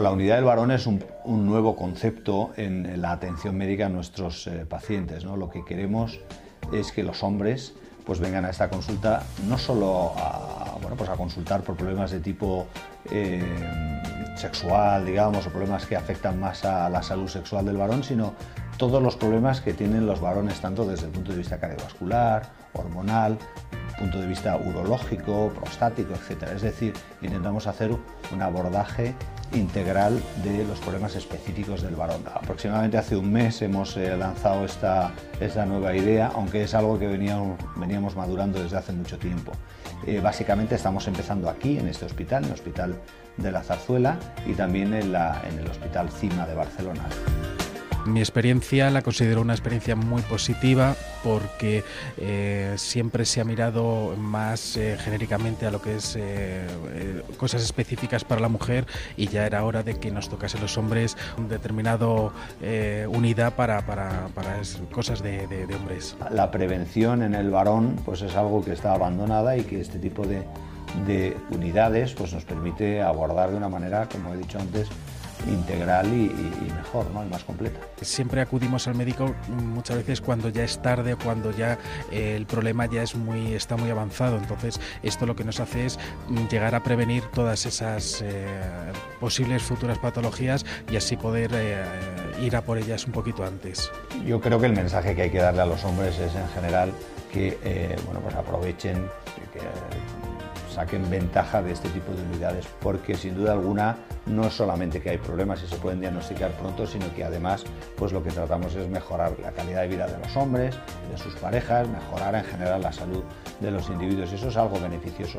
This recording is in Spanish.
la unidad del varón es un, nuevo concepto en la atención médica a nuestros eh, pacientes. ¿no? Lo que queremos es que los hombres pues vengan a esta consulta no solo a, bueno, pues a consultar por problemas de tipo eh, sexual, digamos, o problemas que afectan más a la salud sexual del varón, sino todos los problemas que tienen los varones, tanto desde el punto de vista cardiovascular, hormonal, punto de vista urológico, prostático, etc. Es decir, intentamos hacer un abordaje integral de los problemas específicos del varón. Aproximadamente hace un mes hemos eh, lanzado esta, esta, nueva idea, aunque es algo que veníamos, madurando desde hace mucho tiempo. Eh, básicamente estamos empezando aquí, en este hospital, en el Hospital de la Zarzuela y también en el Hospital CIMA de Barcelona. Mi experiencia la considero una experiencia muy positiva porque eh, siempre se ha mirado más eh, genéricamente a lo que es eh, cosas específicas para la mujer y ya era hora de que nos tocase los hombres un determinado unidad para, para, para cosas de, de, hombres. La prevención en el varón pues es algo que está abandonada y que este tipo de, de unidades pues nos permite abordar de una manera, como he dicho antes, integral y, mejor, ¿no? y más completa. Siempre acudimos al médico muchas veces cuando ya es tarde, cuando ya eh, el problema ya es muy, está muy avanzado. Entonces, esto lo que nos hace es llegar a prevenir todas esas eh, posibles futuras patologías y así poder eh, ir a por ellas un poquito antes. Yo creo que el mensaje que hay que darle a los hombres es en general que bueno, pues aprovechen, que, saquen ventaja de este tipo de unidades, porque sin duda alguna no es solamente que hay problemas y se pueden diagnosticar pronto, sino que además pues lo que tratamos es mejorar la calidad de vida de los hombres, de sus parejas, mejorar en general la salud de los individuos y eso es algo beneficioso.